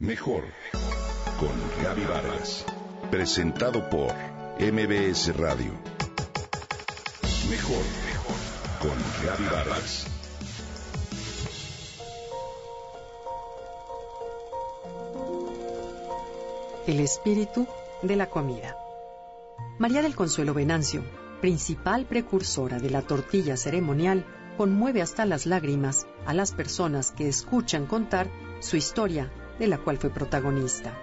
Mejor con Gaby Vargas. Presentado por MBS Radio. Mejor con Gaby Vargas. El espíritu de la comida. María del Consuelo Venancio, principal precursora de la tortilla ceremonial, conmueve hasta las lágrimas a las personas que escuchan contar su historia de la cual fue protagonista.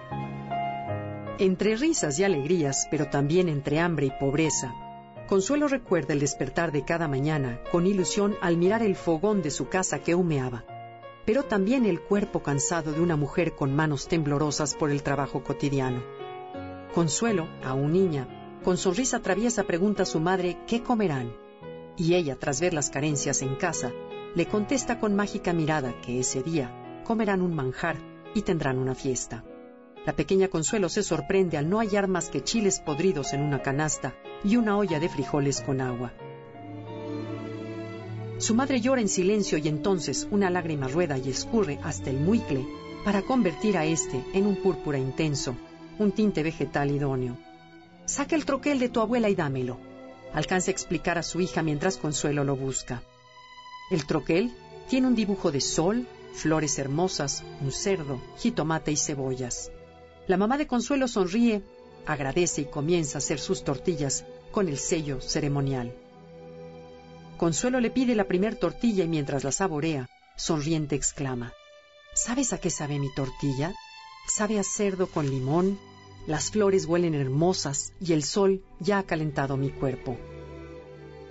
Entre risas y alegrías, pero también entre hambre y pobreza, Consuelo recuerda el despertar de cada mañana con ilusión al mirar el fogón de su casa que humeaba, pero también el cuerpo cansado de una mujer con manos temblorosas por el trabajo cotidiano. Consuelo, aún niña, con sonrisa traviesa pregunta a su madre qué comerán, y ella, tras ver las carencias en casa, le contesta con mágica mirada que ese día comerán un manjar y tendrán una fiesta. La pequeña Consuelo se sorprende al no hallar más que chiles podridos en una canasta y una olla de frijoles con agua. Su madre llora en silencio y entonces una lágrima rueda y escurre hasta el muicle para convertir a este en un púrpura intenso, un tinte vegetal idóneo. Saca el troquel de tu abuela y dámelo. Alcanza a explicar a su hija mientras Consuelo lo busca. El troquel tiene un dibujo de sol, flores hermosas, un cerdo, jitomate y cebollas. La mamá de Consuelo sonríe, agradece y comienza a hacer sus tortillas con el sello ceremonial. Consuelo le pide la primer tortilla y mientras la saborea, sonriente exclama, ¿Sabes a qué sabe mi tortilla? Sabe a cerdo con limón, las flores huelen hermosas y el sol ya ha calentado mi cuerpo.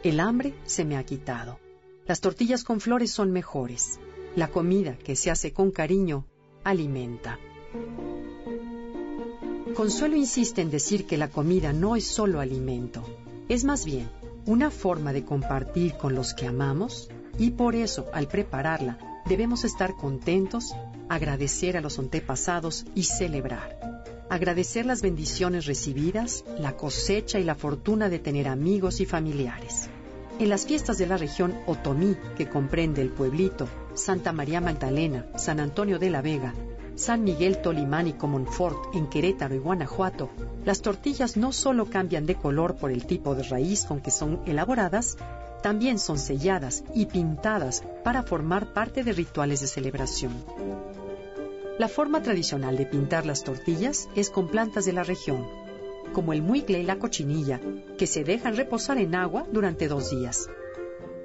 El hambre se me ha quitado. Las tortillas con flores son mejores. La comida que se hace con cariño alimenta. Consuelo insiste en decir que la comida no es solo alimento, es más bien una forma de compartir con los que amamos y por eso al prepararla debemos estar contentos, agradecer a los antepasados y celebrar. Agradecer las bendiciones recibidas, la cosecha y la fortuna de tener amigos y familiares. En las fiestas de la región Otomí, que comprende el pueblito, Santa María Magdalena, San Antonio de la Vega, San Miguel Tolimán y Comonfort en Querétaro y Guanajuato, las tortillas no solo cambian de color por el tipo de raíz con que son elaboradas, también son selladas y pintadas para formar parte de rituales de celebración. La forma tradicional de pintar las tortillas es con plantas de la región, como el muicle y la cochinilla, que se dejan reposar en agua durante dos días.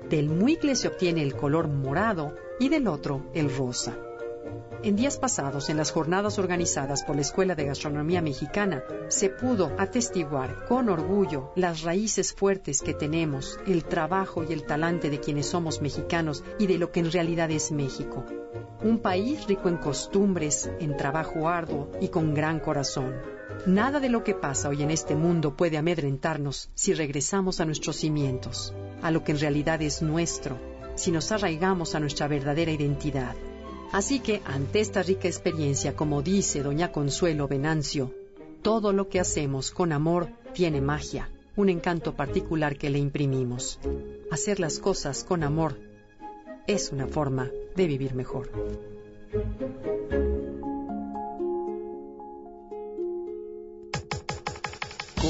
Del muicle se obtiene el color morado y del otro el rosa. En días pasados, en las jornadas organizadas por la Escuela de Gastronomía Mexicana, se pudo atestiguar con orgullo las raíces fuertes que tenemos, el trabajo y el talante de quienes somos mexicanos y de lo que en realidad es México. Un país rico en costumbres, en trabajo arduo y con gran corazón. Nada de lo que pasa hoy en este mundo puede amedrentarnos si regresamos a nuestros cimientos, a lo que en realidad es nuestro, si nos arraigamos a nuestra verdadera identidad. Así que, ante esta rica experiencia, como dice doña Consuelo Venancio, todo lo que hacemos con amor tiene magia, un encanto particular que le imprimimos. Hacer las cosas con amor es una forma de vivir mejor.